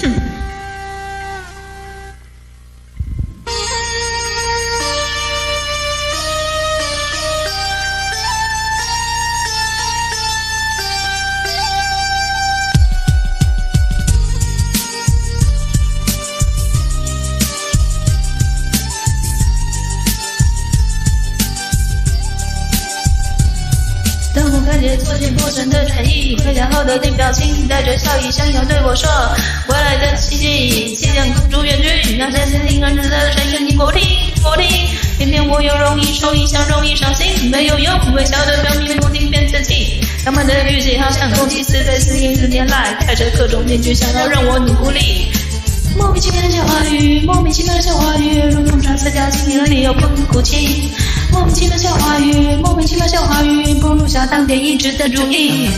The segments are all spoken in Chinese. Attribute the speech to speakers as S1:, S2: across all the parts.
S1: 嗯。件陌生的转移，回家后的你表情带着笑意，想要对我说未来的奇迹，即将公主远去，那些心灵人的声音你给我听，我听，偏偏我又容易受影响，容易伤心，没有用，微笑的表面不停变自己，他们的语气好像空气似的，四十年来戴着各种面具，想要让我努力。莫名其妙的笑话语，莫名其妙的笑话语，如同穿刺掉心里的理由不哭泣。莫名其妙的笑话语，莫名其妙的笑话语，不如下当天一直的主意。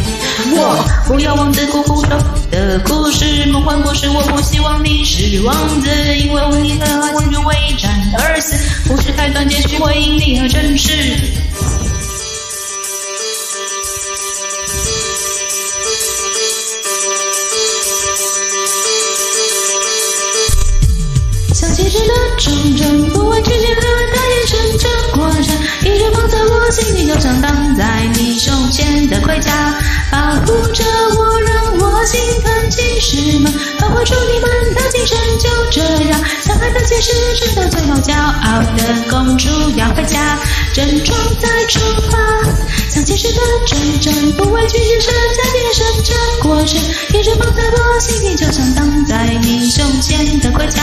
S1: 我不要王子苦苦守的故事，梦幻故事，我不希望你是王子，因为为你而爱情就为战而死。故事开端结局会因你而真实。现实的忠贞，不畏局限和他眼神这过程，一直放在我心里，就像挡在你胸前的盔甲，保护着我，让我心疼。骑士们，保护住你们的精神，就这样，残害的骑士直到最后，骄傲的公主要回家，整装再出发，像骑士的忠贞，不畏局限和他眼神这过程，一直放在我心里，就像挡在你胸前的盔甲。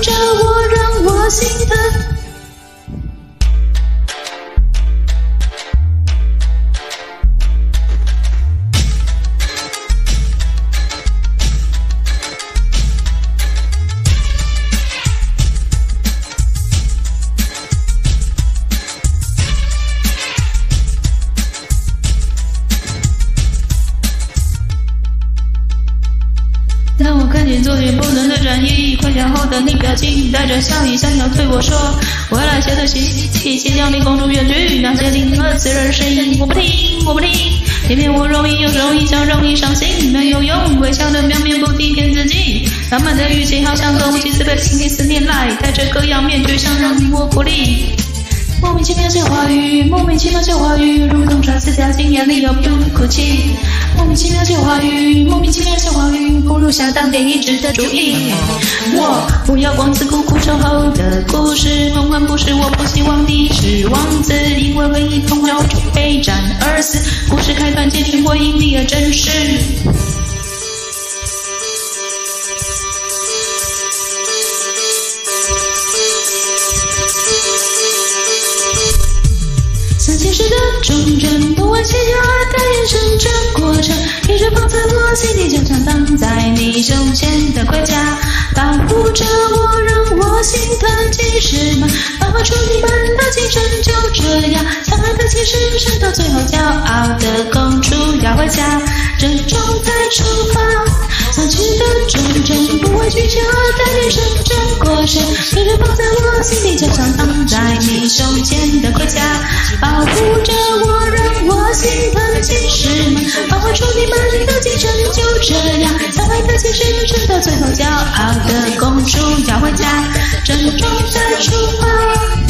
S1: 保的你表情带着笑意，想要对我说未来写的信，一起将你公主远去，那些令人刺耳的声音我不听，我不听，偏偏我容易有种印象，容易伤心，没有用，微笑的表面不停骗自己，浪漫的语气好像和无数次被经历四年来带着各样面具，想让你我孤立。莫名其妙笑话语，莫名其妙笑话语，如同穿刺掉心眼里又不哭泣。莫名其妙笑话语，莫名其妙笑话语，不如下当天一直的主意。我不要王子苦苦守候的故事，梦幻不是，我不希望你是王子，因为为你同舟备战而死。故事开端结局，我因你而真实。像骑士的忠贞，不畏迁就和他眼神这过程，一直放在我心底，就像挡在你胸前的盔甲，保护着我，让我心疼。骑士们，保护住你们的精神，就这样，相爱的骑士，直到最后，骄傲的公主要回家，郑庄再出发。像骑士的忠贞，不畏局限和他眼神这过程，一直放在我心底，就像挡在你胸前害的骑士，直到最后，骄傲的公主要回家，郑庄再出发。